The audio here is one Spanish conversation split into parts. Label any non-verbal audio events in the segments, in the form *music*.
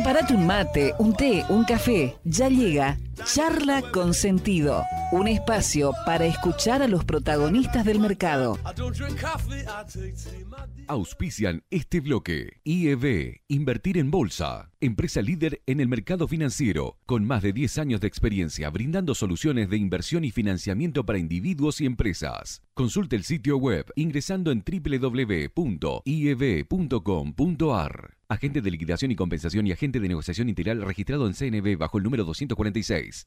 Prepárate un mate, un té, un café. Ya llega Charla con Sentido, un espacio para escuchar a los protagonistas del mercado. Auspician este bloque. IEB, Invertir en Bolsa, empresa líder en el mercado financiero, con más de 10 años de experiencia brindando soluciones de inversión y financiamiento para individuos y empresas. Consulte el sitio web ingresando en www.ieb.com.ar. Agente de liquidación y compensación y agente de negociación integral registrado en CNB bajo el número 246.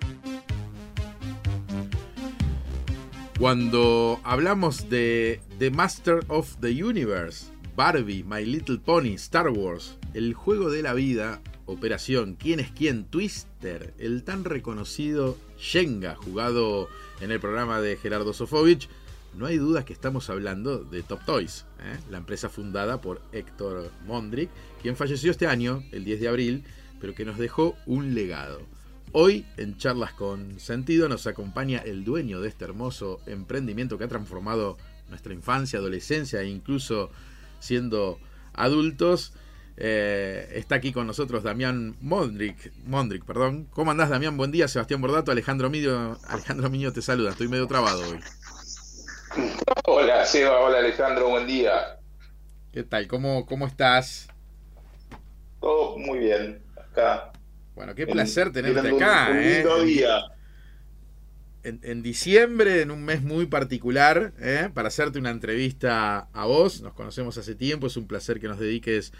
Cuando hablamos de The Master of the Universe, Barbie, My Little Pony, Star Wars, el juego de la vida, Operación, ¿Quién es quién? Twister, el tan reconocido Shenga, jugado en el programa de Gerardo Sofovich, no hay dudas que estamos hablando de Top Toys, ¿eh? la empresa fundada por Héctor Mondrick, quien falleció este año, el 10 de abril, pero que nos dejó un legado. Hoy, en Charlas con Sentido, nos acompaña el dueño de este hermoso emprendimiento que ha transformado nuestra infancia, adolescencia e incluso siendo adultos. Eh, está aquí con nosotros Damián Mondrick, Mondrick, perdón. ¿Cómo andás, Damián? Buen día, Sebastián Bordato, Alejandro Miño, Alejandro Miño te saluda, estoy medio trabado hoy. Hola, Seba, hola Alejandro, buen día. ¿Qué tal? ¿Cómo, cómo estás? Todo muy bien, acá bueno, qué placer tenerte acá. ¿eh? En, diciembre, en un mes muy particular, ¿eh? para hacerte una entrevista a vos. Nos conocemos hace tiempo, es un placer que nos dediques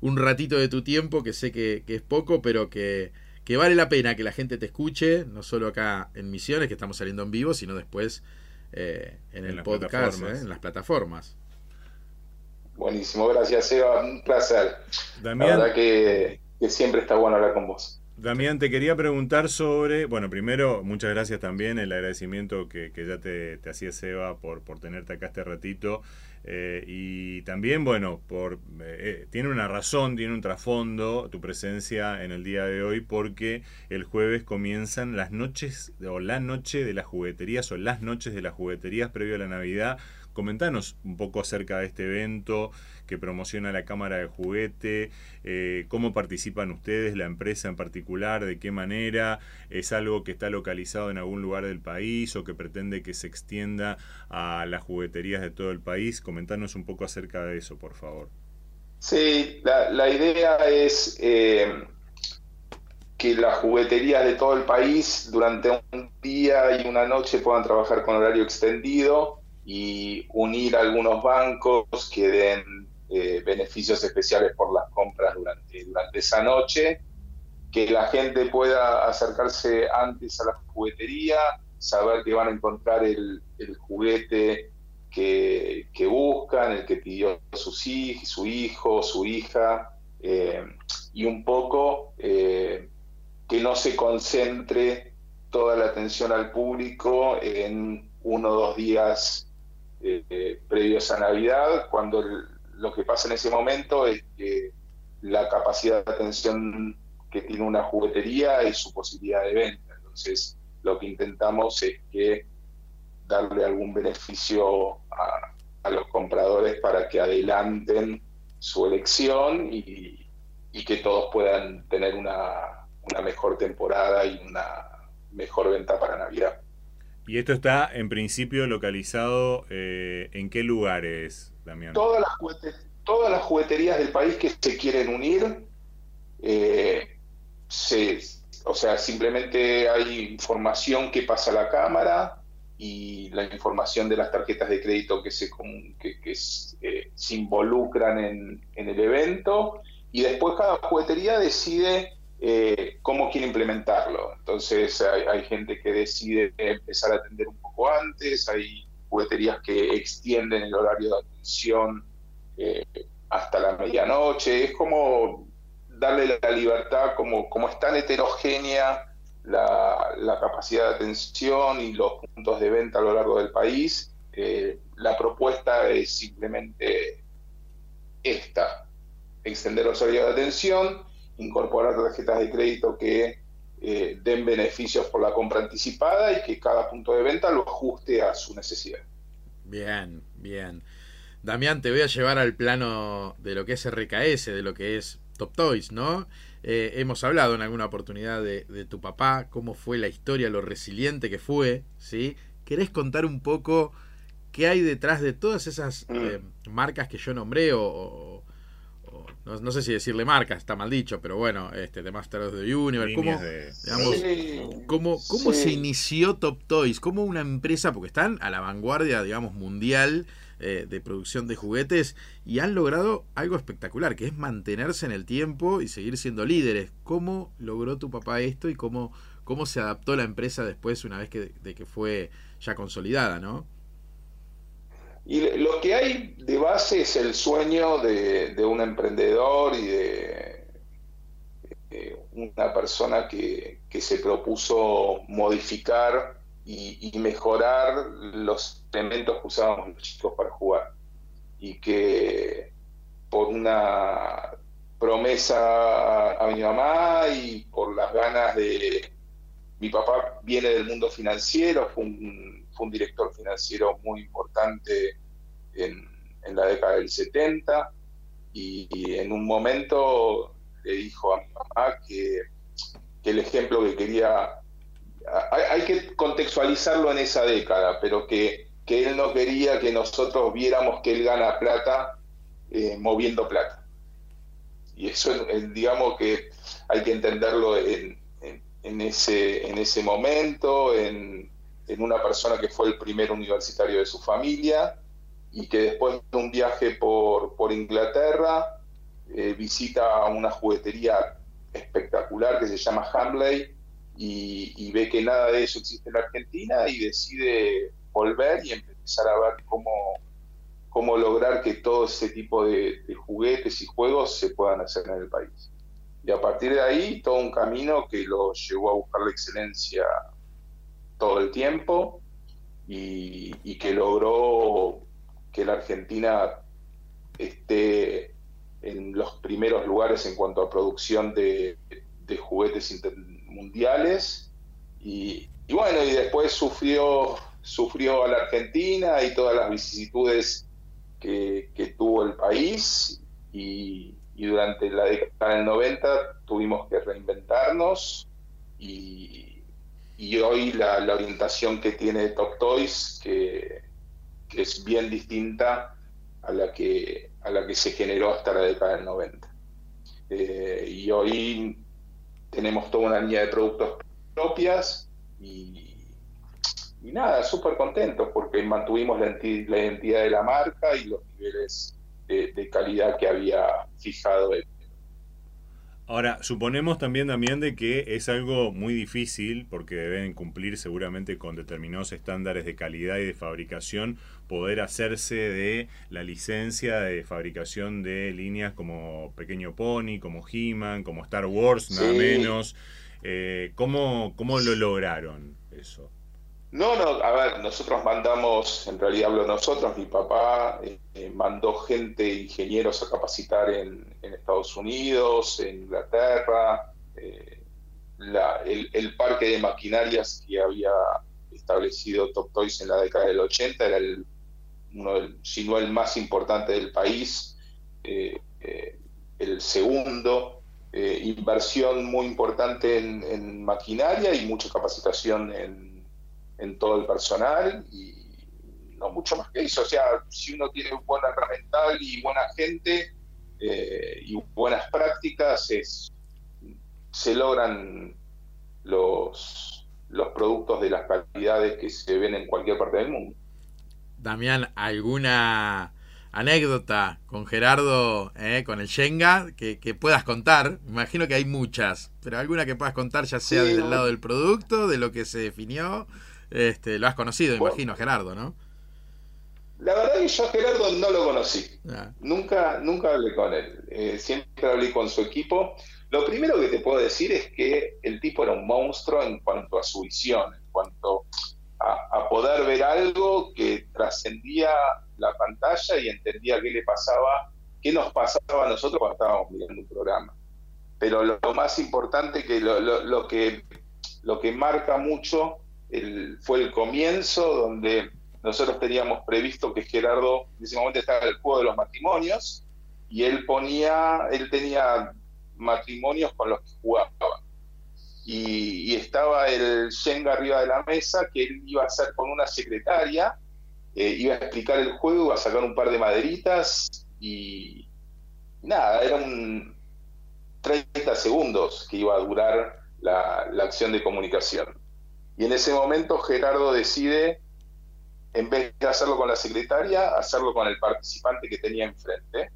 un ratito de tu tiempo, que sé que, es poco, pero que, vale la pena que la gente te escuche, no solo acá en Misiones, que estamos saliendo en vivo, sino después eh, en, el podcast, en las plataformas. Buenísimo, gracias Eva, un placer. La verdad que que siempre está bueno hablar con vos. Damián, te quería preguntar sobre, bueno, primero, muchas gracias también, el agradecimiento que, ya te, hacía Seba por, por tenerte acá este ratito. Eh, y también, bueno, por eh, tiene una razón, tiene un trasfondo tu presencia en el día de hoy, porque el jueves comienzan las noches, o la noche de las jugueterías, o las noches de las jugueterías previo a la Navidad. Comentanos un poco acerca de este evento, que promociona la Cámara de Juguete, eh, cómo participan ustedes, la empresa en particular, de qué manera, es algo que está localizado en algún lugar del país o que pretende que se extienda a las jugueterías de todo el país. Comentanos un poco acerca de eso, por favor. Sí, la, idea es eh, que las jugueterías de todo el país durante un día y una noche puedan trabajar con horario extendido y unir algunos bancos que den eh, beneficios especiales por las compras durante, esa noche, que la gente pueda acercarse antes a la juguetería, saber que van a encontrar el, juguete que, buscan, el que pidió su, su hijo, su hija, eh, y un poco eh, que no se concentre toda la atención al público en uno o dos días previos a Navidad, cuando lo que pasa en ese momento es que la capacidad de atención que tiene una juguetería es su posibilidad de venta. Entonces, lo que intentamos es que darle algún beneficio a, los compradores para que adelanten su elección y, que todos puedan tener una, mejor temporada y una mejor venta para Navidad. ¿Y esto está en principio localizado eh, en qué lugares? Las, todas las jugueterías del país que se quieren unir, eh, o sea, simplemente hay información que pasa a la Cámara y la información de las tarjetas de crédito que se, que, eh, se involucran en, el evento y después cada juguetería decide eh, cómo quiere implementarlo. Entonces hay, gente que decide empezar a atender un poco antes, hay jugueterías que extienden el horario de atención eh, hasta la medianoche. Es como darle la libertad, como, como es tan heterogénea la, capacidad de atención y los puntos de venta a lo largo del país, eh, la propuesta es simplemente esta, extender los horarios de atención, incorporar tarjetas de crédito que eh, den beneficios por la compra anticipada y que cada punto de venta lo ajuste a su necesidad. Bien, bien. Damián, te voy a llevar al plano de lo que es RKS, de lo que es Top Toys, ¿no? Eh, hemos hablado en alguna oportunidad de, tu papá, cómo fue la historia, lo resiliente que fue, ¿sí? ¿Querés contar un poco qué hay detrás de todas esas mm. eh, marcas que yo nombré o, no, sé si decirle marcas, está mal dicho, pero bueno, este, The Master of the Universe, ¿cómo, cómo, se inició Top Toys? ¿Cómo una empresa, porque están a la vanguardia, digamos, mundial eh, de producción de juguetes y han logrado algo espectacular, que es mantenerse en el tiempo y seguir siendo líderes. ¿Cómo logró tu papá esto y cómo, cómo se adaptó la empresa después una vez que, de que fue ya consolidada, no? Y lo que hay de base es el sueño de, un emprendedor y de, una persona que, se propuso modificar y, mejorar los elementos que usábamos los chicos para jugar. Y que por una promesa a mi mamá y por las ganas de... Mi papá viene del mundo financiero, fue un un director financiero muy importante en, la década del 70 y, en un momento le dijo a mi mamá que, el ejemplo que quería, hay, que contextualizarlo en esa década, pero que, él no quería que nosotros viéramos que él gana plata eh, moviendo plata. Y eso, digamos que hay que entenderlo en, en, ese, en ese momento, en, en una persona que fue el primer universitario de su familia y que después de un viaje por, por Inglaterra eh, visita una juguetería espectacular que se llama Hamley y, ve que nada de eso existe en Argentina y decide volver y empezar a ver cómo, cómo lograr que todo ese tipo de juguetes y juegos se puedan hacer en el país. Y a partir de ahí, todo un camino que lo llevó a buscar la excelencia todo el tiempo y, que logró que la Argentina esté en los primeros lugares en cuanto a producción de, juguetes mundiales. Y, bueno y después sufrió sufrió a la Argentina y todas las vicisitudes que, tuvo el país. Y, y, durante la década del 90 tuvimos que reinventarnos y, y hoy la, orientación que tiene Top Toys, que, es bien distinta a la que, a la que se generó hasta la década del 90. Eh, y hoy tenemos toda una línea de productos propias y, nada, súper contentos porque mantuvimos la, identidad de la marca y los niveles de, de calidad que había fijado el Ahora, suponemos también, también de que es algo muy difícil, porque deben cumplir seguramente con determinados estándares de calidad y de fabricación, poder hacerse de la licencia de fabricación de líneas como Pequeño Pony, como He-Man, como Star Wars, nada menos. Eh, ¿cómo, ¿Cómo lo lograron eso? No, no, a ver, nosotros mandamos, en realidad hablo nosotros, mi papá eh, eh, mandó gente, ingenieros a capacitar en, Estados Unidos, en Inglaterra, eh, el, parque de maquinarias que había establecido Top Toys en la década del 80 era el, uno si no el más importante del país, el segundo, inversión muy importante en maquinaria y mucha capacitación en en todo el personal y no mucho más que eso. O sea, si uno tiene buena herramental y buena gente eh, y buenas prácticas, es, se logran los, los productos de las calidades que se ven en cualquier parte del mundo. Damián, ¿alguna anécdota con Gerardo, eh, con el Shenga, que, puedas contar? imagino que hay muchas, pero alguna que puedas contar, ya sea del lado del producto, de lo que se definió este, lo has conocido, imagino, Gerardo, ¿no? La verdad que yo a Gerardo no lo conocí. Ah. Nunca, nunca hablé con él. Eh, siempre hablé con su equipo. Lo primero que te puedo decir es que el tipo era un monstruo en cuanto a su visión, en cuanto a, poder ver algo que trascendía la pantalla y entendía qué le pasaba, qué nos pasaba a nosotros cuando estábamos mirando un programa. Pero lo, más importante que lo, lo, que lo que marca mucho fue el comienzo donde nosotros teníamos previsto que Gerardo en ese momento estaba en el juego de los matrimonios y él ponía, él tenía matrimonios con los que jugaba. Y, estaba el Shenga arriba de la mesa que él iba a hacer con una secretaria, eh, iba a explicar el juego, iba a sacar un par de maderitas y nada, eran 30 segundos que iba a durar la, la acción de comunicación. Y en ese momento Gerardo decide en vez de hacerlo con la secretaria, hacerlo con el participante que tenía enfrente.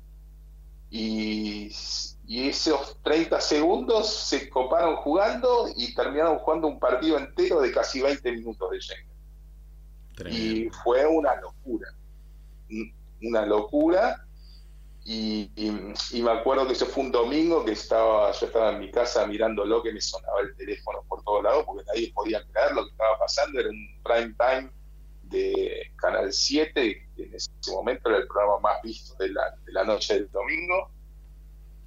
Y, esos 30 segundos se coparon jugando y terminaron jugando un partido entero de casi 20 minutos de Jenga. Y fue una locura. Una locura. Y, me acuerdo que eso fue un domingo que estaba, yo estaba en mi casa mirándolo, que me sonaba el teléfono por todos lados, porque nadie podía creer lo que estaba pasando, era un prime time de Canal 7, que en ese momento era el programa más visto de la, noche del domingo.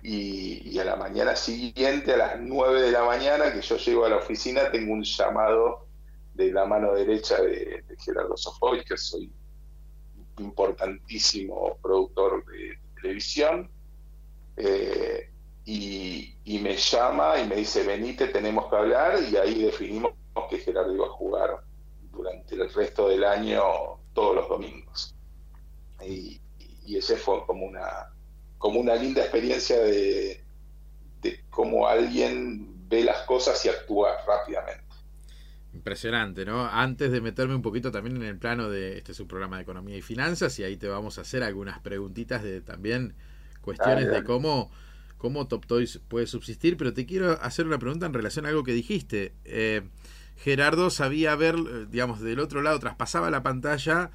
Y, a la mañana siguiente, a las 9 de la mañana, que yo llego a la oficina, tengo un llamado de la mano derecha de, Gerardo Sofovich, que soy importantísimo productor de, televisión. Eh, y, y, me llama y me dice, venite, tenemos que hablar, y ahí definimos que Gerardo iba a jugar durante el resto del año todos los domingos. Y, ese fue como una, como una linda experiencia de cómo alguien ve las cosas y actúa rápidamente. Impresionante, ¿no? Antes de meterme un poquito también en el plano de este es un programa de economía y finanzas y ahí te vamos a hacer algunas preguntitas de también cuestiones de cómo cómo Top Toys puede subsistir, pero te quiero hacer una pregunta en relación a algo que dijiste. Eh, Gerardo sabía ver, digamos, del otro lado, traspasaba la pantalla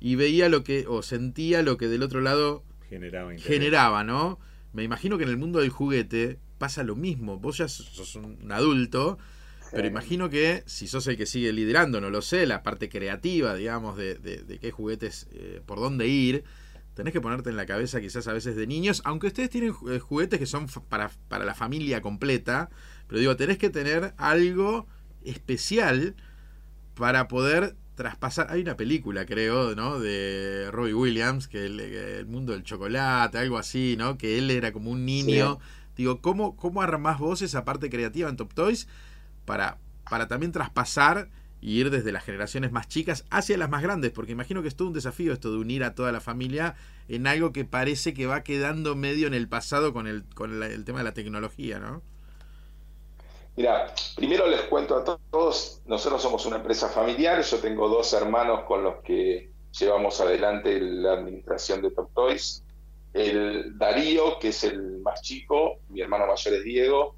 y veía lo que, o sentía lo que del otro lado generaba, generaba ¿no? Me imagino que en el mundo del juguete pasa lo mismo. Vos ya sos un adulto, pero imagino que si sos el que sigue liderando, no lo sé, la parte creativa, digamos, de, de, qué juguetes, eh, por dónde ir, tenés que ponerte en la cabeza quizás a veces de niños, aunque ustedes tienen eh, juguetes que son para, para la familia completa, pero digo, tenés que tener algo especial para poder traspasar. Hay una película, creo, ¿no? De Robbie Williams, que el, mundo del chocolate, algo así, ¿no? Que él era como un niño. Digo, ¿cómo, ¿cómo armás vos esa parte creativa en Top Toys para, para también traspasar y ir desde las generaciones más chicas hacia las más grandes? Porque imagino que es todo un desafío esto de unir a toda la familia en algo que parece que va quedando medio en el pasado con el, con el tema de la tecnología, ¿no? Mira, primero les cuento a todos, nosotros somos una empresa familiar, yo tengo dos hermanos con los que llevamos adelante la administración de Top Toys. El Darío, que es el más chico, mi hermano mayor es Diego.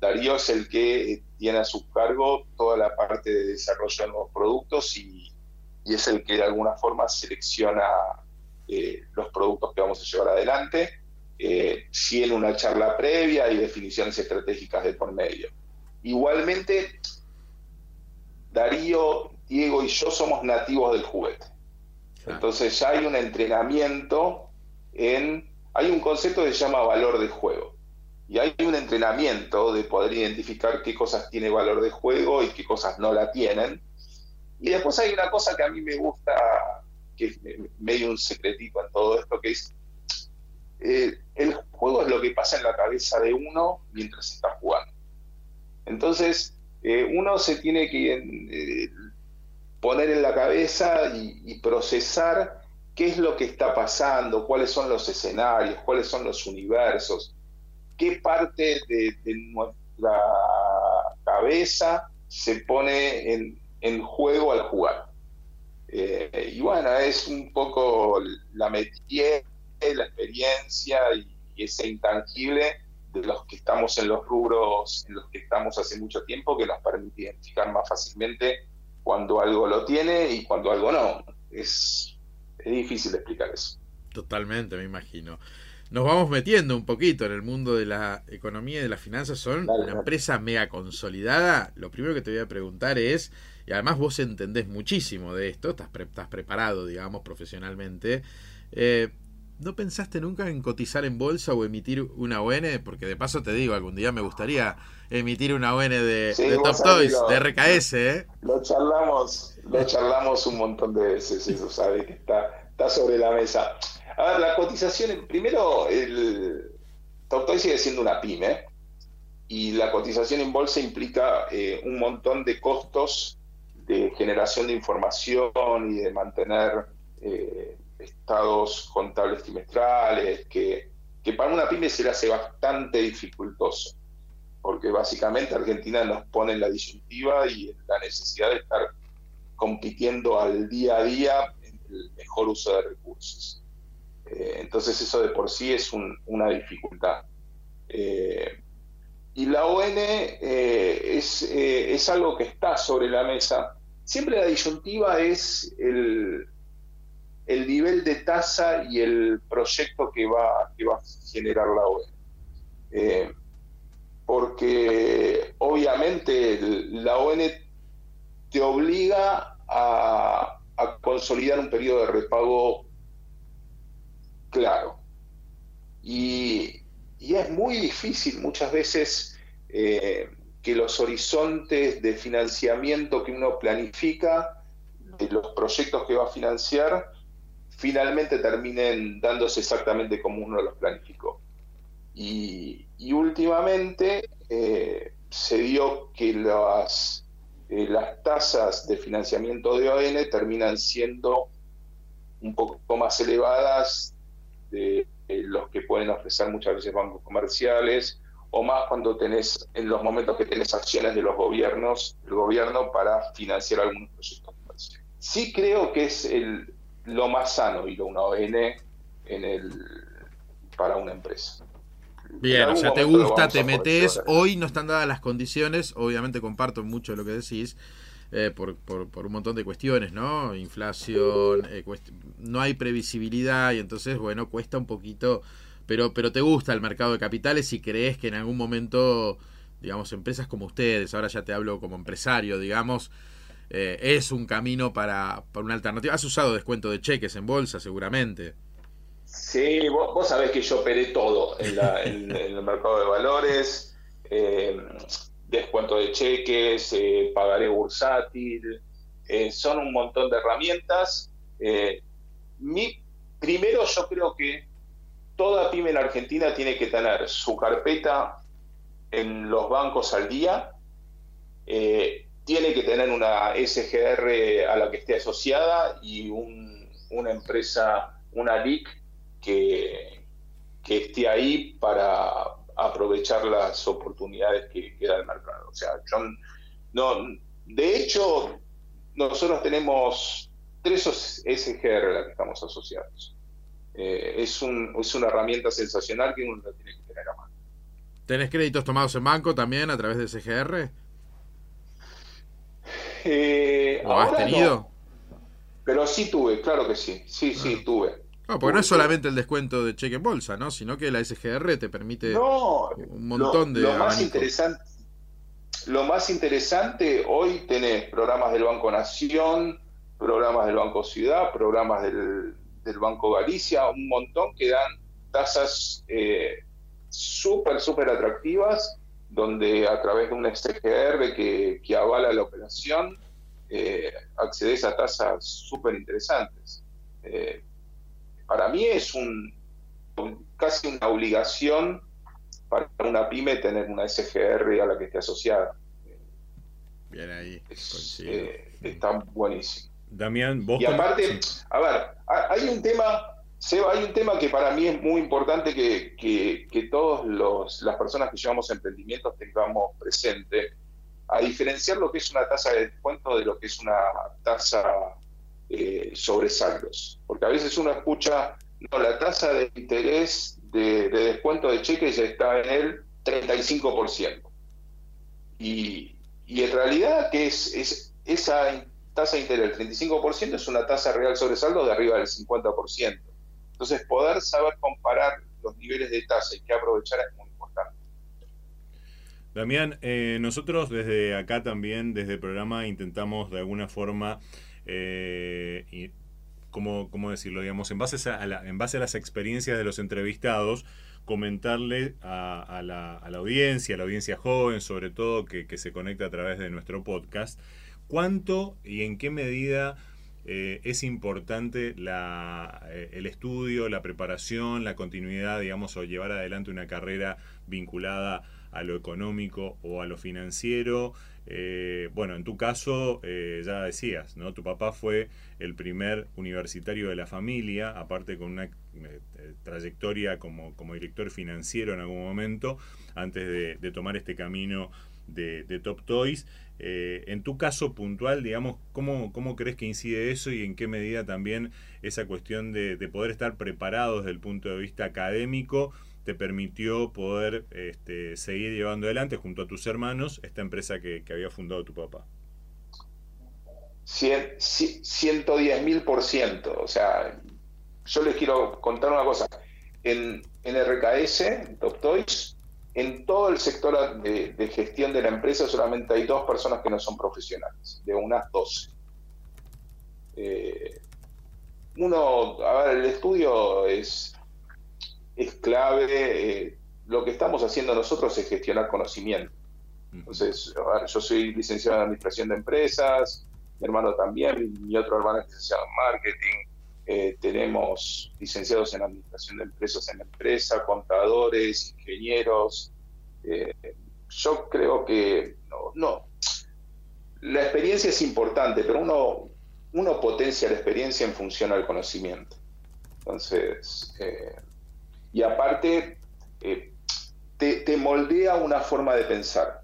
Darío es el que tiene a su cargo toda la parte de desarrollo de nuevos productos y, es el que de alguna forma selecciona eh, los productos que vamos a llevar adelante, eh, si en una charla previa y definiciones estratégicas de por medio. Igualmente, Darío, Diego y yo somos nativos del juguete. Entonces ya hay un entrenamiento en... Hay un concepto que se llama valor de juego. Y hay un entrenamiento de poder identificar qué cosas tiene valor de juego y qué cosas no la tienen. Y después hay una cosa que a mí me gusta, que es medio un secretito en todo esto, que es eh, el juego es lo que pasa en la cabeza de uno mientras está jugando. Entonces, eh, uno se tiene que eh, poner en la cabeza y, procesar qué es lo que está pasando, cuáles son los escenarios, cuáles son los universos, qué parte de, nuestra cabeza se pone en, juego al jugar. Eh, y bueno, es un poco la métier, la experiencia y ese intangible de los que estamos en los rubros en los que estamos hace mucho tiempo, que nos permite identificar más fácilmente cuando algo lo tiene y cuando algo no. Es, es difícil explicar eso. Totalmente, me imagino. Nos vamos metiendo un poquito en el mundo de la economía y de las finanzas. Son una empresa mega consolidada. Lo primero que te voy a preguntar es, y además vos entendés muchísimo de esto, estás, estás preparado, digamos, profesionalmente. Eh, ¿No pensaste nunca en cotizar en bolsa o emitir una ON? Porque de paso te digo, algún día me gustaría emitir una ON de, Top Toys, de RKS. ¿eh? Lo charlamos, lo charlamos un montón de veces, eso sabe que está, está sobre la mesa. A ver, la cotización, primero, el Top Toys sigue siendo una pyme y la cotización en bolsa implica eh, un montón de costos de generación de información y de mantener... Eh, estados contables trimestrales, que, para una pyme se le hace bastante dificultoso, porque básicamente Argentina nos pone en la disyuntiva y en la necesidad de estar compitiendo al día a día en el mejor uso de recursos. Eh, entonces eso de por sí es una dificultad. Eh, y la ON eh, es, es algo que está sobre la mesa. Siempre la disyuntiva es el, el nivel de tasa y el proyecto que va, que va a generar la OE. Eh, porque obviamente la ON te obliga a, consolidar un periodo de repago claro. Y, es muy difícil muchas veces eh, que los horizontes de financiamiento que uno planifica, de los proyectos que va a financiar, finalmente terminen dándose exactamente como uno los planificó. Y, últimamente eh, se dio que las, eh, las tasas de financiamiento de ON terminan siendo un poco más elevadas de, los que pueden ofrecer muchas veces bancos comerciales o más cuando tenés en los momentos que tenés acciones de los gobiernos, el gobierno para financiar algunos proyectos comerciales. Sí creo que es el, lo más sano y lo una ON en el, para una empresa. Bien, o sea, te gusta, te metes. Hoy no están dadas las condiciones. Obviamente comparto mucho de lo que decís. Eh, por, por, un montón de cuestiones, ¿no? Inflación, eh, no hay previsibilidad y entonces, bueno, cuesta un poquito, pero, pero te gusta el mercado de capitales y crees que en algún momento, digamos, empresas como ustedes, ahora ya te hablo como empresario, digamos, eh, es un camino para, una alternativa. Has usado descuento de cheques en bolsa, seguramente. Sí, vos, sabés que yo operé todo en, el mercado de valores, eh, descuento de cheques, eh, pagaré bursátil, son un montón de herramientas. mi, primero yo creo que toda pyme en Argentina tiene que tener su carpeta en los bancos al día, tiene que tener una SGR a la que esté asociada y una empresa, una LIC que esté ahí para aprovechar las oportunidades que, da el mercado. O sea, no, de hecho, nosotros tenemos tres SGR a las que estamos asociados. Eh, es, un, es una herramienta sensacional que uno tiene que tener a mano. ¿Tenés créditos tomados en banco también a través de SGR? Eh, ¿Lo has tenido? Pero sí tuve, claro que sí. Sí, sí, ah. tuve. No, porque no es solamente el descuento de cheque en bolsa, ¿no? Sino que la SGR te permite un montón de. Lo más, interesante, lo más interesante, hoy tenés programas del Banco Nación, programas del Banco Ciudad, programas del, Banco Galicia, un montón que dan tasas eh, súper, súper atractivas donde a través de un SGR que, que avala la operación, eh, accedes a tasas súper interesantes. Eh, para mí es un casi una obligación para una pyme tener una SGR a la que esté asociada. Bien ahí. Eh, está buenísimo. Damián, vos. Y aparte, a ver, hay un tema Seba, hay un tema que para mí es muy importante que, que, todas las personas que llevamos emprendimientos tengamos presente, a diferenciar lo que es una tasa de descuento de lo que es una tasa eh. Porque a veces uno escucha, no, la tasa de interés de, descuento de cheques ya está en el 35%. Y, y en realidad que es, es esa tasa de interés del 35% es una tasa real sobre saldo de arriba del 50%. Entonces, poder saber comparar los niveles de tasa y qué aprovechar es muy importante. Damián, eh, nosotros desde acá también, desde el programa, intentamos de alguna forma, eh, y, ¿cómo, decirlo? Digamos, en base a, en base a las experiencias de los entrevistados, comentarle a, la, audiencia, a la audiencia joven, sobre todo, que, que se conecta a través de nuestro podcast, cuánto y en qué medida eh, es importante la, eh, el estudio, la preparación, la continuidad, digamos, o llevar adelante una carrera vinculada a lo económico o a lo financiero. Eh, bueno, en tu caso, ya decías, ¿no? Tu papá fue el primer universitario de la familia, aparte con una trayectoria como, como director financiero en algún momento, antes de, tomar este camino de, de Top Toys. Eh, en tu caso puntual, digamos, ¿cómo, ¿cómo crees que incide eso y en qué medida también esa cuestión de, poder estar preparados desde el punto de vista académico te permitió poder este, seguir llevando adelante junto a tus hermanos esta empresa que, había fundado tu papá? 110 mil por ciento. O sea, yo les quiero contar una cosa. En, en RKS, en Top Toys, en todo el sector de, gestión de la empresa solamente hay dos personas que no son profesionales, de unas 12. Eh, uno, a ver, el estudio es, es clave. Eh, lo que estamos haciendo nosotros es gestionar conocimiento. Entonces, ver, yo soy licenciado en Administración de Empresas, mi hermano también, mi otro hermano es licenciado en Marketing, eh, tenemos licenciados en administración de empresas en la empresa, contadores, ingenieros. Eh, yo creo que no, La experiencia es importante, pero uno, uno potencia la experiencia en función al conocimiento. Entonces, eh, y aparte, te, te, moldea una forma de pensar.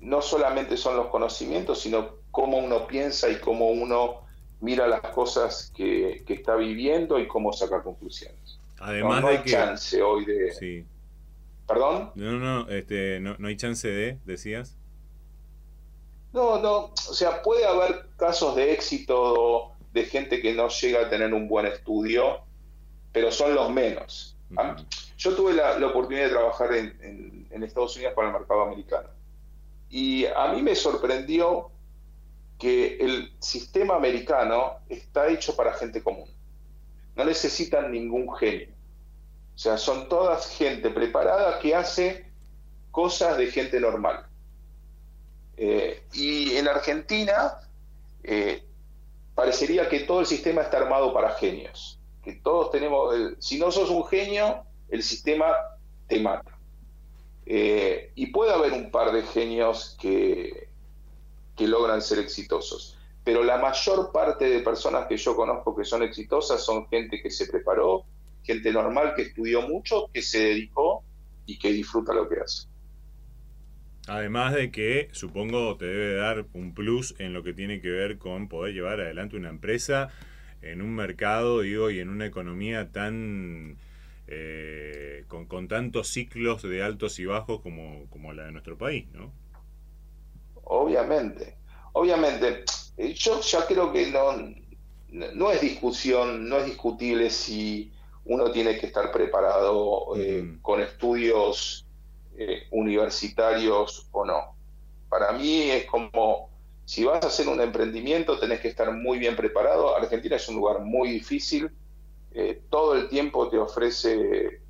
no solamente son los conocimientos, sino cómo uno piensa y cómo uno mira las cosas que, está viviendo y cómo saca conclusiones. Además no, de hay chance hoy de... Sí. ¿Perdón? No, no, este, no, no hay chance de, decías. No, no, o sea, puede haber casos de éxito de gente que no llega a tener un buen estudio, pero son los menos. Yo tuve la, oportunidad de trabajar en, en, Estados Unidos para el mercado americano. Y a mí me sorprendió que el sistema americano está hecho para gente común. No necesitan ningún genio. O sea, son todas gente preparada que hace cosas de gente normal. Eh, y en Argentina eh, parecería que todo el sistema está armado para genios. Que todos tenemos, si no sos un genio, el sistema te mata. Eh, y puede haber un par de genios que, que logran ser exitosos. Pero la mayor parte de personas que yo conozco que son exitosas son gente que se preparó, gente normal que estudió mucho, que se dedicó y que disfruta lo que hace. Además de que supongo te debe dar un plus en lo que tiene que ver con poder llevar adelante una empresa en un mercado, digo, y en una economía tan eh, con, con, tantos ciclos de altos y bajos como, como la de nuestro país, ¿no? Obviamente, obviamente. Eh, yo ya creo que no, no es discusión, no es discutible si uno tiene que estar preparado eh, con estudios eh, universitarios o no. Para mí es como, si vas a hacer un emprendimiento, tenés que estar muy bien preparado. Argentina es un lugar muy difícil, todo el tiempo te ofrece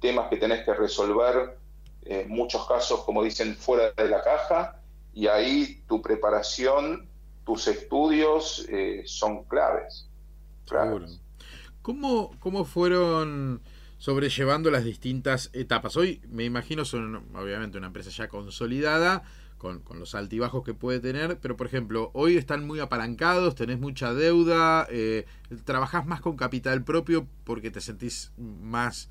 temas que tenés que resolver, en muchos casos, como dicen, fuera de la caja, y ahí tu preparación, tus estudios eh, son claves. ¿Cómo, ¿Cómo fueron sobrellevando las distintas etapas? Hoy me imagino son obviamente una empresa ya consolidada, con, los altibajos que puede tener, pero por ejemplo, hoy están muy apalancados, tenés mucha deuda, eh, trabajás más con capital propio porque te sentís más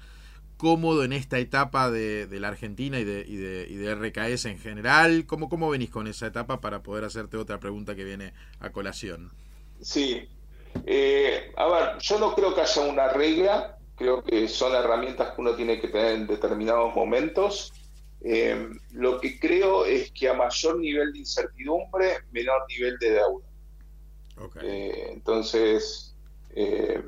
cómodo en esta etapa de, la Argentina y de, y, de, y de RKS en general? ¿Cómo, ¿Cómo venís con esa etapa para poder hacerte otra pregunta que viene a colación? Sí. Eh, a ver, yo no creo que haya una regla, creo que son herramientas que uno tiene que tener en determinados momentos. Eh, lo que creo es que a mayor nivel de incertidumbre, menor nivel de deuda. Eh, entonces, eh,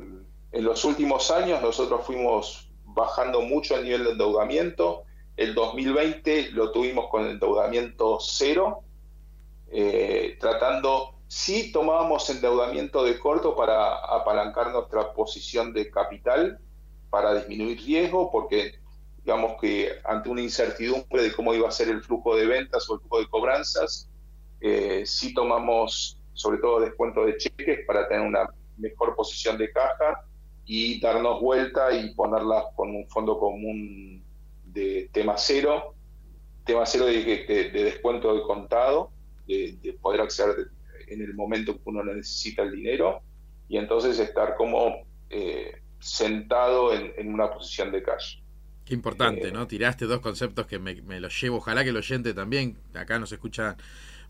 en los últimos años nosotros fuimos bajando mucho el nivel de endeudamiento. El 2020 lo tuvimos con el endeudamiento cero, tratando, sí tomábamos endeudamiento de corto para apalancar nuestra posición de capital, para disminuir riesgo, porque digamos que ante una incertidumbre de cómo iba a ser el flujo de ventas o el flujo de cobranzas, eh, sí tomamos sobre todo descuento de cheques para tener una mejor posición de caja y darnos vuelta y ponerlas con un fondo común de tema cero, tema cero de, descuento de contado, de, poder acceder en el momento que uno necesita el dinero y entonces estar como eh, sentado en, en una posición de cash. Qué importante, ¿no? Tiraste dos conceptos que me, los llevo. Ojalá que el oyente también, acá nos escuchan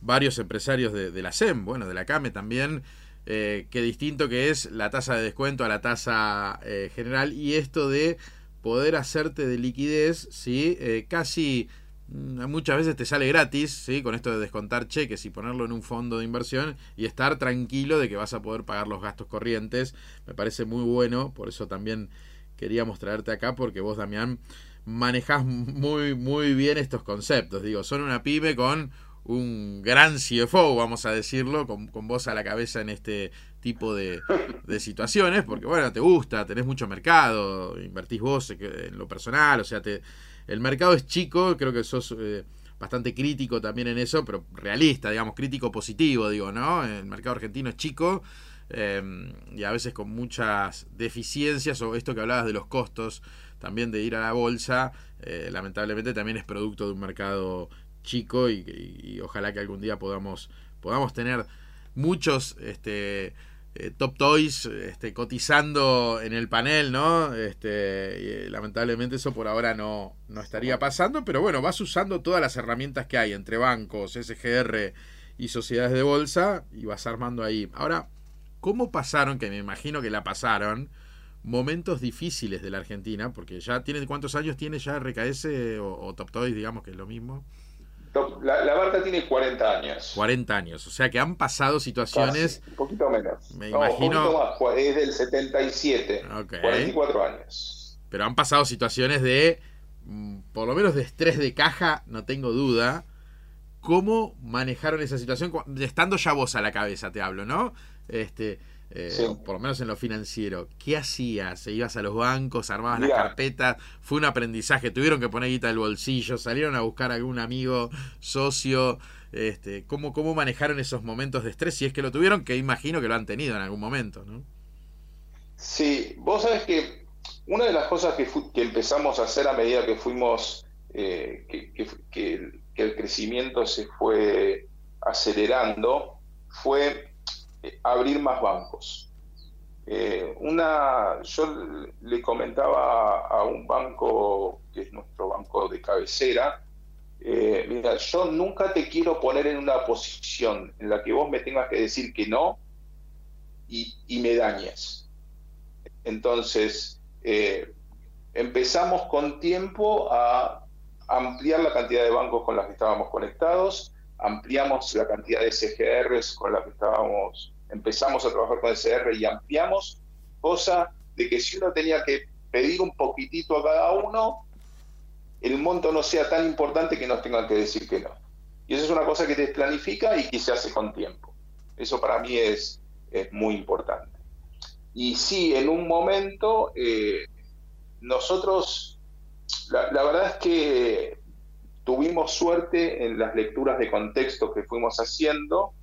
varios empresarios de, la SEM, bueno, de la CAME también. Eh, qué distinto que es la tasa de descuento a la tasa eh, general y esto de poder hacerte de liquidez, ¿sí? Eh, casi mm, muchas veces te sale gratis, ¿sí? Con esto de descontar cheques y ponerlo en un fondo de inversión y estar tranquilo de que vas a poder pagar los gastos corrientes. Me parece muy bueno, por eso también queríamos traerte acá porque vos, Damián, manejás muy, muy bien estos conceptos. Digo, son una pyme con un gran CFO, vamos a decirlo, con, con vos a la cabeza en este tipo de, situaciones, porque bueno, te gusta, tenés mucho mercado, invertís vos en lo personal, o sea, te, el mercado es chico, creo que sos eh, bastante crítico también en eso, pero realista, digamos, crítico positivo, digo, ¿no? El mercado argentino es chico Em, y a veces con muchas deficiencias, o esto que hablabas de los costos también de ir a la bolsa, eh, lamentablemente también es producto de un mercado chico y, ojalá que algún día podamos, podamos tener muchos este, eh, top toys este, cotizando en el panel, ¿no? Este, lamentablemente eso por ahora no, no estaría pasando, pero bueno, vas usando todas las herramientas que hay entre bancos, SGR y sociedades de bolsa y vas armando ahí. Ahora, cómo pasaron, que me imagino que la pasaron, momentos difíciles de la Argentina, porque ya tiene, ¿cuántos años tiene ya RKS o, Top Toys, digamos que es lo mismo? La, marca tiene 40 años. 40 años, o sea que han pasado situaciones... un poquito menos. Me imagino... es del 77, 44 años. Pero han pasado situaciones de, mm, por lo menos de estrés de caja, no tengo duda. ¿Cómo manejaron esa situación? Estando ya vos a la cabeza, te hablo, ¿no? Este, eh, por lo menos en lo financiero, ¿qué hacías? ¿Se ibas a los bancos, armabas las carpetas? ¿Fue un aprendizaje? ¿Tuvieron que poner guita del bolsillo? ¿Salieron a buscar algún amigo, socio? Este, ¿cómo, ¿Cómo manejaron esos momentos de estrés? Si es que lo tuvieron, que imagino que lo han tenido en algún momento, ¿no? Sí, vos sabés que una de las cosas que, que empezamos a hacer a medida que fuimos, eh, que el crecimiento se fue acelerando, fue eh, abrir más bancos. Eh, una, yo le comentaba a un banco, que es nuestro banco de cabecera, eh, mira, yo nunca te quiero poner en una posición en la que vos me tengas que decir que no y, me dañes. Entonces, empezamos con tiempo a ampliar la cantidad de bancos con los que estábamos conectados, ampliamos la cantidad de SGRs con las que estábamos empezamos a trabajar con SR y ampliamos, cosa de que si uno tenía que pedir un poquitito a cada uno, el monto no sea tan importante que nos tengan que decir que no. Y eso es una cosa que te planifica y que se hace con tiempo. Eso para mí es, muy importante. Y sí, en un momento, eh, nosotros, la, la verdad es que tuvimos suerte en las lecturas de contexto que fuimos haciendo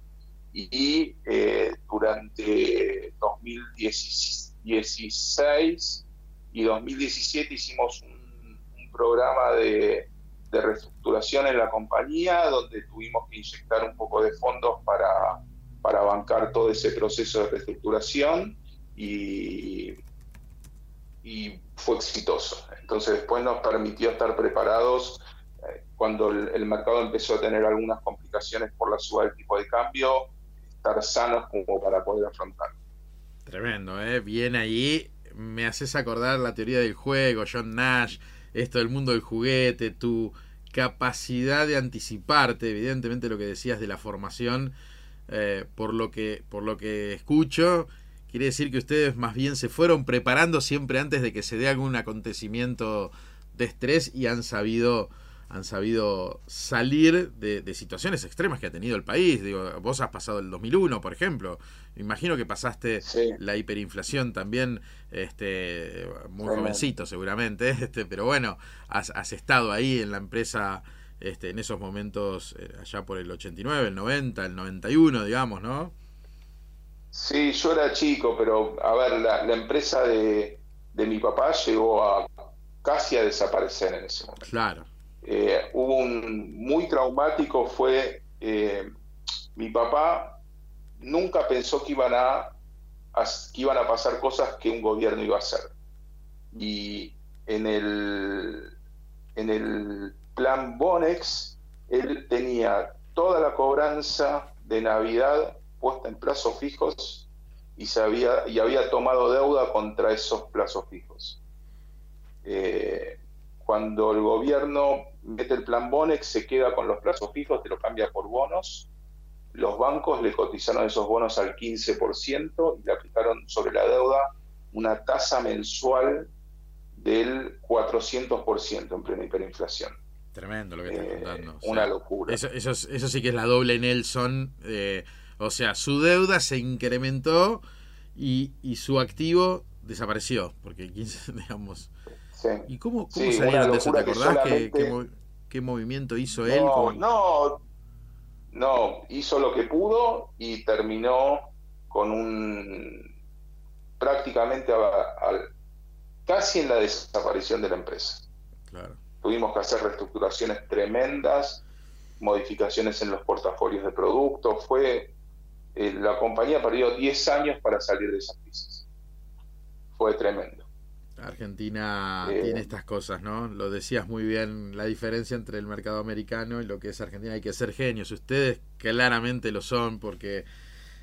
y eh, durante 2016 y 2017 hicimos un, programa de, reestructuración en la compañía donde tuvimos que inyectar un poco de fondos para, para bancar todo ese proceso de reestructuración y, y fue exitoso. Entonces después nos permitió estar preparados cuando el, mercado empezó a tener algunas complicaciones por la suba del tipo de cambio, estar sanos como para poder afrontar. Tremendo, ¿eh? Bien ahí. Me haces acordar la teoría del juego, John Nash, esto del mundo del juguete, tu capacidad de anticiparte, evidentemente lo que decías de la formación, eh, por, lo que, por lo que escucho, quiere decir que ustedes más bien se fueron preparando siempre antes de que se dé algún acontecimiento de estrés y han sabido han sabido salir de, situaciones extremas que ha tenido el país. Digo, vos has pasado el 2001, por ejemplo. Imagino que pasaste la hiperinflación también, este, muy jovencito seguramente, *laughs* este, pero bueno, has, has, estado ahí en la empresa este, en esos momentos, eh, allá por el 89, el 90, el 91, digamos, ¿no? Sí, yo era chico, pero a ver, la, la empresa de, de mi papá llegó a casi a desaparecer en ese momento. Claro. Eh, hubo un muy traumático, fue eh, mi papá nunca pensó que iban a, que iban a pasar cosas que un gobierno iba a hacer. Y en el, en el plan Bonex, él tenía toda la cobranza de Navidad puesta en plazos fijos y, se había, y había tomado deuda contra esos plazos fijos. Eh, cuando el gobierno mete el plan Bonex, se queda con los plazos fijos, te lo cambia por bonos. Los bancos le cotizaron esos bonos al 15% y le aplicaron sobre la deuda una tasa mensual del 400% en plena hiperinflación. Tremendo lo que estás eh, contando. Una locura. Eso, eso, eso, sí que es la doble Nelson. Eh, o sea, su deuda se incrementó y, y su activo desapareció. Porque 15, *laughs* ¿Y cómo, cómo salieron de eso? ¿Te acordás qué, movimiento hizo él? No, no, hizo lo que pudo y terminó con un prácticamente casi en la desaparición de la empresa. Tuvimos que hacer reestructuraciones tremendas, modificaciones en los portafolios de productos. Fue eh, la compañía perdió 10 años para salir de esa crisis. Fue tremendo. Argentina tiene estas cosas, ¿no? Lo decías muy bien, la diferencia entre el mercado americano y lo que es Argentina. Hay que ser genios. Ustedes claramente lo son porque,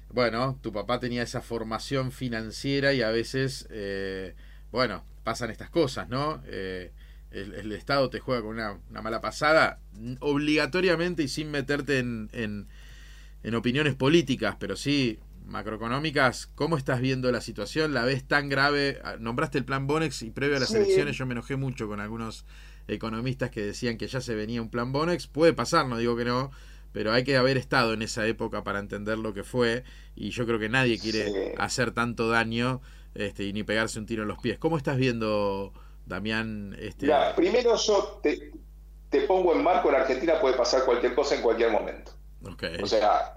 bueno, tu papá tenía esa formación financiera y a veces, eh, bueno, pasan estas cosas, ¿no? Eh, el, Estado te juega con una, mala pasada, obligatoriamente y sin meterte en, en, en opiniones políticas, pero sí macroeconómicas, ¿cómo estás viendo la situación? ¿La ves tan grave? Ah, nombraste el plan Bonex y previo a las elecciones yo me enojé mucho con algunos economistas que decían que ya se venía un plan Bonex. Puede pasar, no digo que no, pero hay que haber estado en esa época para entender lo que fue y yo creo que nadie quiere hacer tanto daño este, y ni pegarse un tiro en los pies. ¿Cómo estás viendo, Damián? Este... primero yo te, pongo en marco, en Argentina puede pasar cualquier cosa en cualquier momento. Okay. O sea,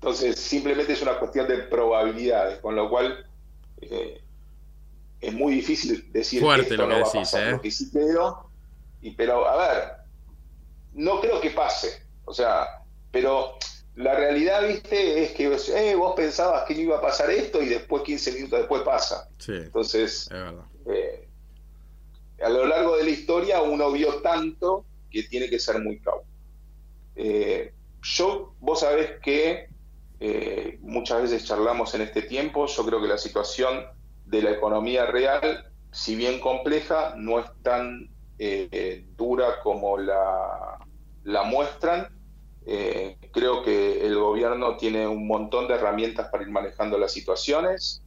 entonces, simplemente es una cuestión de probabilidades, con lo cual eh, es muy difícil decir que esto no va a pasar. ¿eh? Lo que sí creo, y, pero a ver, no creo que pase. O sea, pero la realidad, viste, es que eh, vos pensabas que no iba a pasar esto y después 15 minutos después pasa. Entonces, a lo largo de la historia uno vio tanto que tiene que ser muy cauto. yo, vos sabés que eh, muchas veces charlamos en este tiempo, yo creo que la situación de la economía real, si bien compleja, no es tan eh, dura como la, la muestran. Eh, creo que el gobierno tiene un montón de herramientas para ir manejando las situaciones.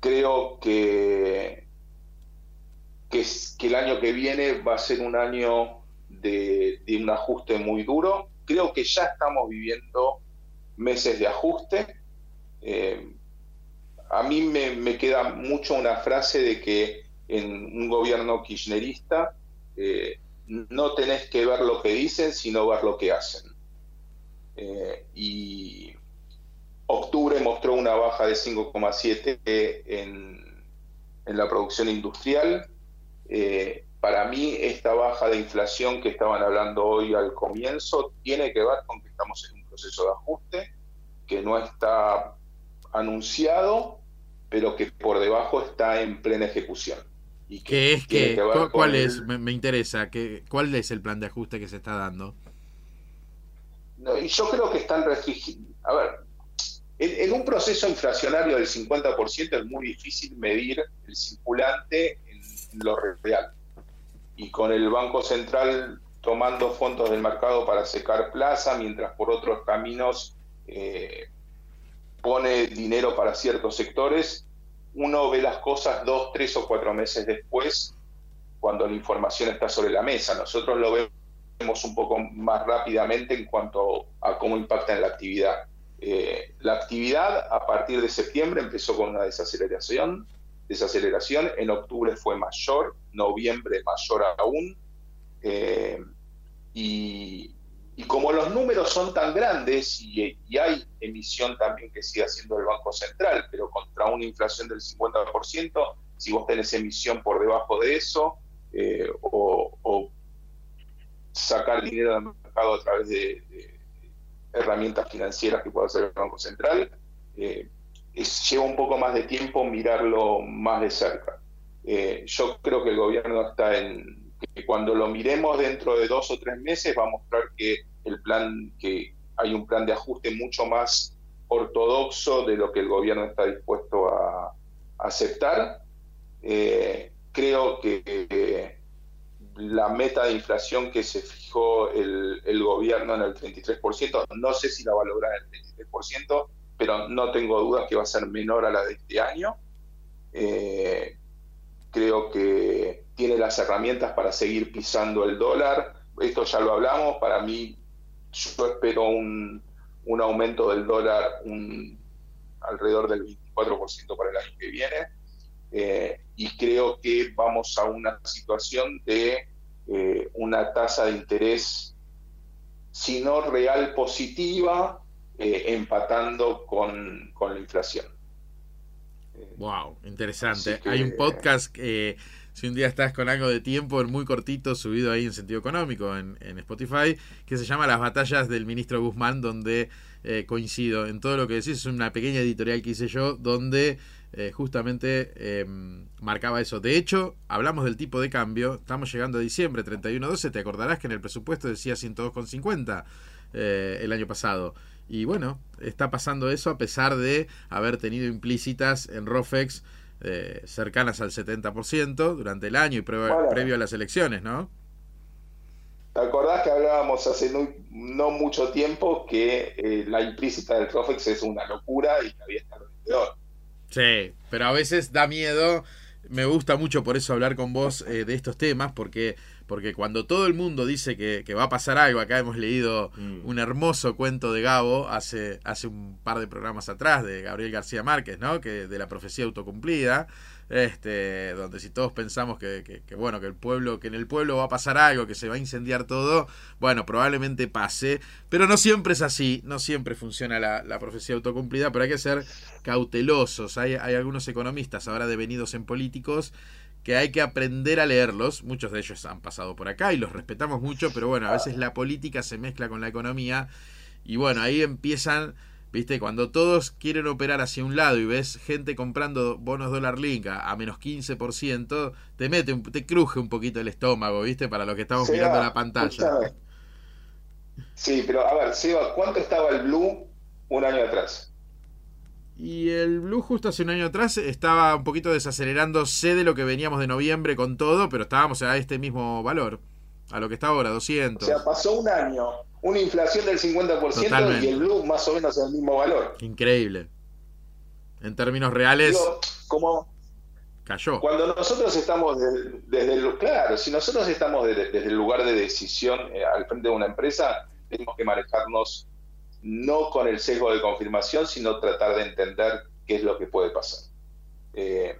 creo que, que, que, el año que viene va a ser un año de, de un ajuste muy duro creo que ya estamos viviendo meses de ajuste. Eh, a mí me, queda mucho una frase de que en un gobierno kirchnerista eh, no tenés que ver lo que dicen, sino ver lo que hacen. Eh, y octubre mostró una baja de 5,7 en, en la producción industrial para mí esta baja de inflación que estaban hablando hoy al comienzo tiene que ver con que estamos en un proceso de ajuste que no está anunciado, pero que por debajo está en plena ejecución. Y ¿Qué es que, cuál es? Me, interesa, que, ¿cuál es el plan de ajuste que se está dando? y yo creo que están restringidos. A ver, en, un proceso inflacionario del 50% es muy difícil medir el circulante en lo real y con el Banco Central tomando fondos del mercado para secar plaza, mientras por otros caminos eh, pone dinero para ciertos sectores, uno ve las cosas dos, tres o cuatro meses después, cuando la información está sobre la mesa. Nosotros lo vemos un poco más rápidamente en cuanto a cómo impacta en la actividad. Eh, la actividad a partir de septiembre empezó con una desaceleración, desaceleración, en octubre fue mayor, noviembre mayor aún, eh, y, como los números son tan grandes y, hay emisión también que sigue haciendo el Banco Central, pero contra una inflación del 50%, si vos tenés emisión por debajo de eso, eh, o, sacar dinero del mercado a través de, herramientas financieras que pueda hacer el Banco Central, eh, lleva un poco más de tiempo mirarlo más de cerca. Eh, yo creo que el gobierno está en, cuando lo miremos dentro de dos o tres meses va a mostrar que el plan, que hay un plan de ajuste mucho más ortodoxo de lo que el gobierno está dispuesto a, aceptar. Eh, creo que eh, la meta de inflación que se fijó el, gobierno en el 33%, no sé si la va a lograr en el 33%, pero no tengo dudas que va a ser menor a la de este año. Creo que tiene las herramientas para seguir pisando el dólar. Esto ya lo hablamos, para mí yo espero un, aumento del dólar un, alrededor del 24% para el año que viene. Eh, y creo que vamos a una situación de eh, una tasa de interés, si no real positiva, eh, empatando con, con, la inflación. Wow, interesante. Hay un podcast que si un día estás con algo de tiempo, muy cortito, subido ahí en sentido económico en, Spotify, que se llama Las batallas del ministro Guzmán, donde eh, coincido en todo lo que decís. Es una pequeña editorial que hice yo, donde eh, justamente em, marcaba eso. De hecho, hablamos del tipo de cambio. Estamos llegando a diciembre 31-12. Te acordarás que en el presupuesto decía 102,50 eh, el año pasado. Y bueno, está pasando eso a pesar de haber tenido implícitas en ROFEX eh, cercanas al 70% durante el año y previo a las elecciones, ¿no? ¿Te acordás que hablábamos hace no, mucho tiempo que eh, la implícita del ROFEX es una locura y había estado peor? Sí, pero a veces da miedo. Me gusta mucho por eso hablar con vos eh, de estos temas, porque porque cuando todo el mundo dice que, va a pasar algo, acá hemos leído mm. un hermoso cuento de Gabo hace, hace un par de programas atrás, de Gabriel García Márquez, ¿no? Que de la profecía autocumplida, este, donde si todos pensamos que, bueno, que el pueblo, que en el pueblo va a pasar algo, que se va a incendiar todo, bueno, probablemente pase, pero no siempre es así, no siempre funciona la, la profecía autocumplida, pero hay que ser cautelosos. Hay, hay algunos economistas ahora devenidos en políticos que hay que aprender a leerlos. Muchos de ellos han pasado por acá y los respetamos mucho, pero bueno, a veces la política se mezcla con la economía y bueno, ahí empiezan, viste, cuando todos quieren operar hacia un lado y ves gente comprando bonos dólar link a, menos 15%, te mete, te cruje un poquito el estómago, viste, para lo que estamos mirando la pantalla. Sí, pero a ver, Seba, ¿cuánto estaba el Blue un año atrás? Y el Blue justo hace un año atrás estaba un poquito desacelerando, sé de lo que veníamos de noviembre con todo, pero estábamos a este mismo valor, a lo que está ahora, 200. O sea, pasó un año, una inflación del 50% y el Blue más o menos el mismo valor. Increíble. En términos reales, como cayó. Cuando nosotros estamos desde el, claro, si nosotros estamos desde, el lugar de decisión eh, al frente de una empresa, tenemos que manejarnos no con el sesgo de confirmación, sino tratar de entender qué es lo que puede pasar. Eh,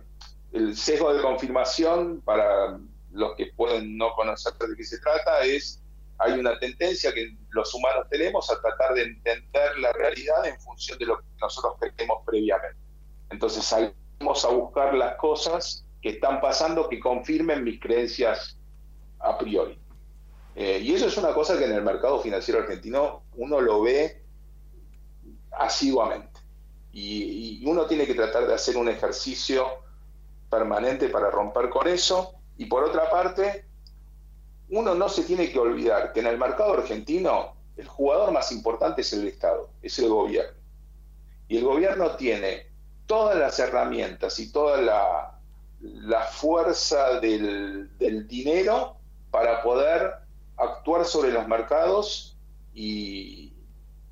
el sesgo de confirmación, para los que pueden no conocer de qué se trata, es hay una tendencia que los humanos tenemos a tratar de entender la realidad en función de lo que nosotros creemos previamente. Entonces salimos a buscar las cosas que están pasando que confirmen mis creencias a priori. Eh, y eso es una cosa que en el mercado financiero argentino uno lo ve asiduamente. Y, uno tiene que tratar de hacer un ejercicio permanente para romper con eso. Y por otra parte, uno no se tiene que olvidar que en el mercado argentino el jugador más importante es el Estado, es el gobierno. Y el gobierno tiene todas las herramientas y toda la, fuerza del dinero para poder actuar sobre los mercados y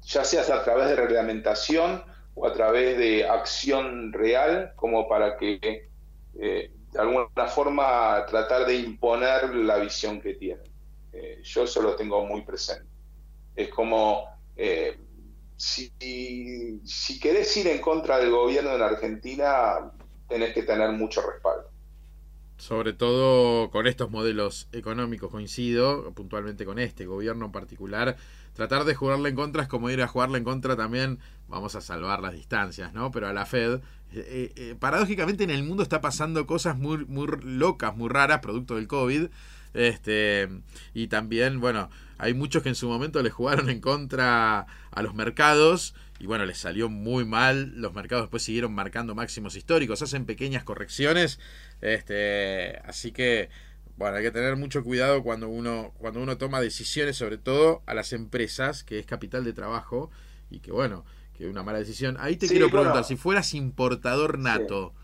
ya sea a través de reglamentación o a través de acción real, como para que eh, de alguna forma tratar de imponer la visión que tienen. Eh, yo eso lo tengo muy presente. Es como, eh, si, si querés ir en contra del gobierno en Argentina, tenés que tener mucho respaldo. Sobre todo con estos modelos económicos, coincido puntualmente con este gobierno en particular. Tratar de jugarle en contra es como ir a jugarle en contra también, vamos a salvar las distancias, ¿no? Pero a la Fed, eh, eh, paradójicamente en el mundo está pasando cosas muy, muy locas, muy raras, producto del COVID. Este, y también, bueno, hay muchos que en su momento le jugaron en contra a los mercados y bueno, les salió muy mal. Los mercados después siguieron marcando máximos históricos, hacen pequeñas correcciones. Este, así que bueno, hay que tener mucho cuidado cuando uno, cuando uno toma decisiones, sobre todo a las empresas, que es capital de trabajo, y que bueno, que una mala decisión. Ahí te quiero preguntar, si fueras importador nato,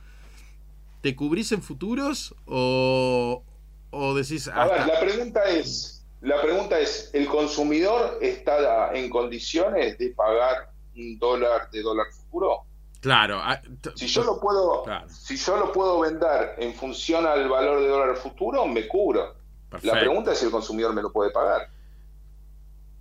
¿te cubrís en futuros o, o decís... A ver, la pregunta es, la pregunta es, ¿el consumidor está en condiciones de pagar un dólar de dólar futuro? Claro. Ah, si yo lo puedo, si yo lo puedo vender en función al valor de dólar futuro, me cubro. La pregunta es si el consumidor me lo puede pagar.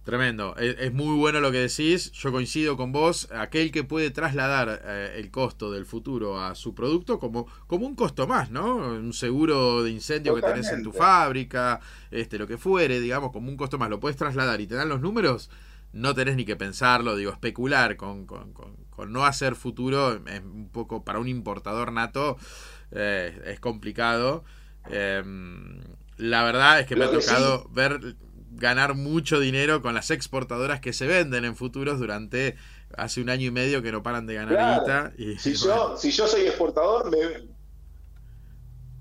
Tremendo. Es, muy bueno lo que decís. Yo coincido con vos. Aquel que puede trasladar eh, el costo del futuro a su producto como, como un costo más, ¿no? Un seguro de incendio que tenés en tu fábrica, este, lo que fuere, digamos, como un costo más. Lo puedes trasladar y te dan los números no tenés ni que pensarlo, digo, especular con, con, con, no hacer futuro es un poco para un importador nato eh, es complicado. Em, la verdad es que me ha tocado ver ganar mucho dinero con las exportadoras que se venden en futuros durante hace un año y medio que no paran de ganar Y, si, yo, si yo soy exportador, me...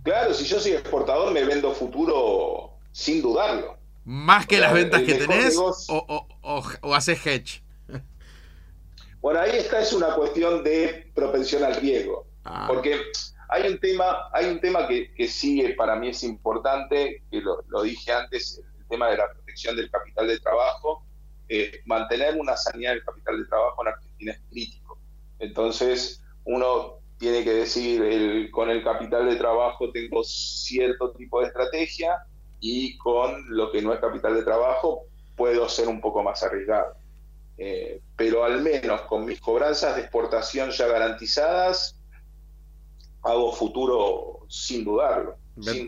Claro, si yo soy exportador me vendo futuro sin dudarlo. ¿Más que las ventas que tenés o, o, o, haces hedge? Bueno, ahí está, es una cuestión de propensión al riesgo. Ah. Porque hay un tema, hay un tema que, que sí para mí es importante, que lo, dije antes, el tema de la protección del capital de trabajo. Eh, mantener una sanidad del capital de trabajo en Argentina es crítico. Entonces, uno tiene que decir, el, con el capital de trabajo tengo cierto tipo de estrategia, y con lo que no es capital de trabajo puedo ser un poco más arriesgado. Eh, pero al menos con mis cobranzas de exportación ya garantizadas, hago futuro sin dudarlo. Sin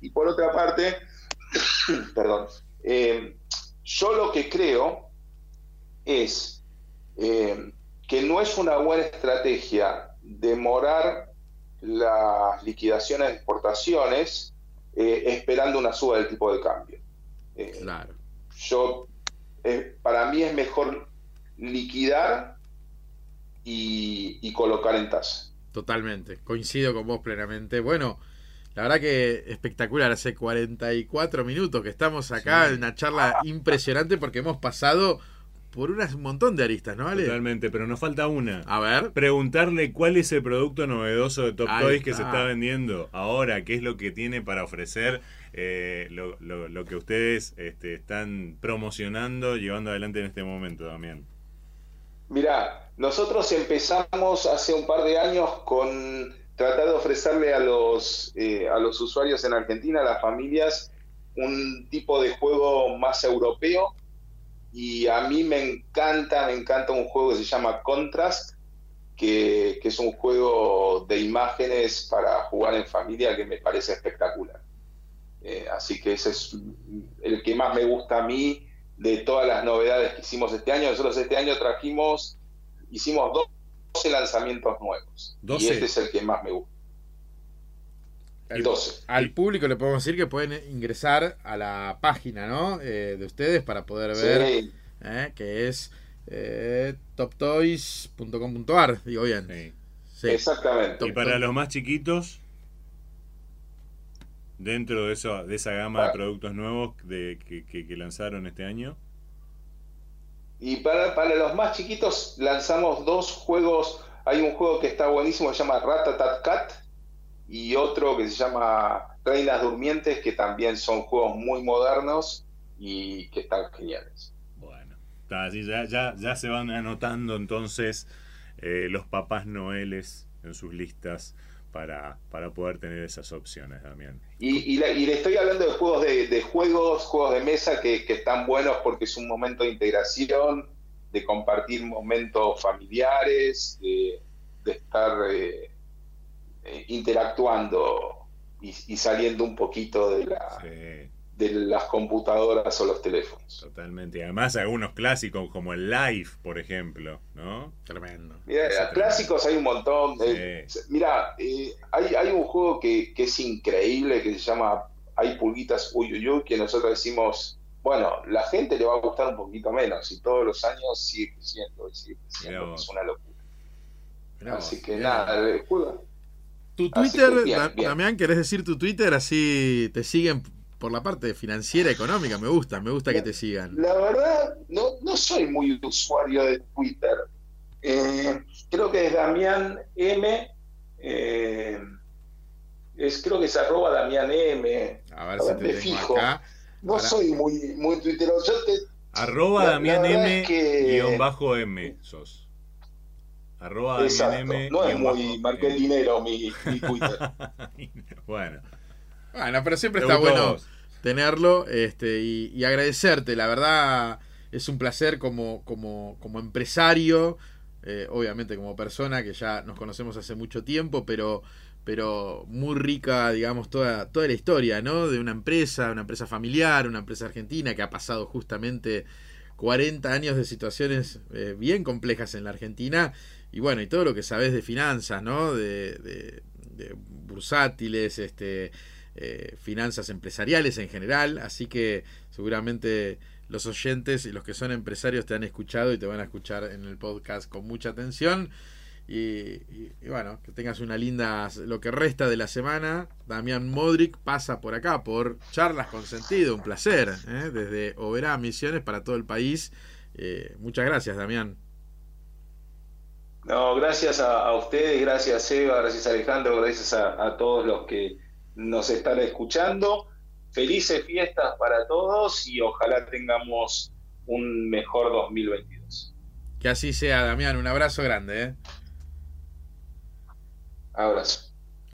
Y por otra parte, *coughs* perdón, eh, yo lo que creo es eh, que no es una buena estrategia demorar las liquidaciones de exportaciones eh, esperando una suba del tipo de cambio. Eh, claro. Yo, eh, para mí es mejor liquidar y, colocar en tasa. Totalmente, coincido con vos plenamente. Bueno, la verdad que espectacular, hace 44 minutos que estamos acá en una charla impresionante porque hemos pasado por un montón de aristas, ¿no, Ale? Totalmente, pero nos falta una. A ver. Preguntarle cuál es el producto novedoso de Top Toys que se está vendiendo ahora, qué es lo que tiene para ofrecer, eh, lo, que ustedes este, están promocionando, llevando adelante en este momento también. Mirá, nosotros empezamos hace un par de años con tratar de ofrecerle a los, eh, a los usuarios en Argentina, a las familias, un tipo de juego más europeo y a mí me encanta, me encanta un juego que se llama Contrast, que, es un juego de imágenes para jugar en familia que me parece espectacular. Eh, así que ese es el que más me gusta a mí de todas las novedades que hicimos este año. Nosotros este año trajimos, hicimos 12 lanzamientos nuevos. Y este es el que más me gusta. Al público le podemos decir que pueden ingresar a la página ¿no? Eh, de ustedes para poder ver eh, que es eh, toptoys.com.ar, digo bien. Exactamente. y para los más chiquitos, dentro de, eso, de esa gama de productos nuevos de, que, lanzaron este año. Y para, para los más chiquitos lanzamos dos juegos. Hay un juego que está buenísimo, se llama Ratatat Cat y otro que se llama Reinas Durmientes, que también son juegos muy modernos y que están geniales. Bueno, ya, ya, ya se van anotando entonces eh, los papás noeles en sus listas para, para poder tener esas opciones, Damián. Y, le estoy hablando de juegos de, juegos, juegos de mesa que, están buenos porque es un momento de integración, de compartir momentos familiares, de, estar eh, eh, interactuando y, saliendo un poquito de la, de las computadoras o los teléfonos. Totalmente. Y además algunos clásicos como el Live, por ejemplo, ¿no? Tremendo. Clásicos hay un montón. mira, eh, hay, hay, un juego que, es increíble que se llama Hay pulguitas uy, que nosotros decimos, bueno, la gente le va a gustar un poquito menos y todos los años sigue creciendo, sigue creciendo. Es una locura. Así que nada, el juego. Tu Twitter, Damián, ¿querés decir tu Twitter? Así te siguen por la parte financiera, económica, me gusta, me gusta que te sigan. La verdad, no, no soy muy usuario de Twitter. Eh, creo que es Damián M. Eh, es, creo que es arroba Damián M. A ver, si te fijo. acá. No soy muy, muy twitteroso. arroba Damián M guion bajo M sos. Arroba M. No es muy, marqué el dinero mi, mi *laughs* Twitter. bueno. Bueno, pero siempre está bueno tenerlo este, y, agradecerte. La verdad es un placer como, como, como empresario, eh, obviamente como persona que ya nos conocemos hace mucho tiempo, pero, pero muy rica, digamos, toda, toda la historia, ¿no? De una empresa, una empresa familiar, una empresa argentina que ha pasado justamente 40 años de situaciones eh, bien complejas en la Argentina. Y bueno, y todo lo que sabes de finanzas, ¿no? De, de, bursátiles, este eh, finanzas empresariales en general, así que seguramente los oyentes y los que son empresarios te han escuchado y te van a escuchar en el podcast con mucha atención. Y, bueno, que tengas una linda, lo que resta de la semana. Damián Modric pasa por acá, por Charlas con Sentido, un placer, ¿eh? desde Oberá Misiones para todo el país. Eh, muchas gracias, Damián. No, gracias a, ustedes, gracias Eva, gracias Alejandro, gracias a todos los que nos están escuchando. Felices fiestas para todos y ojalá tengamos un mejor 2022. Que así sea, Damián. Un abrazo grande. ¿eh? Abrazo.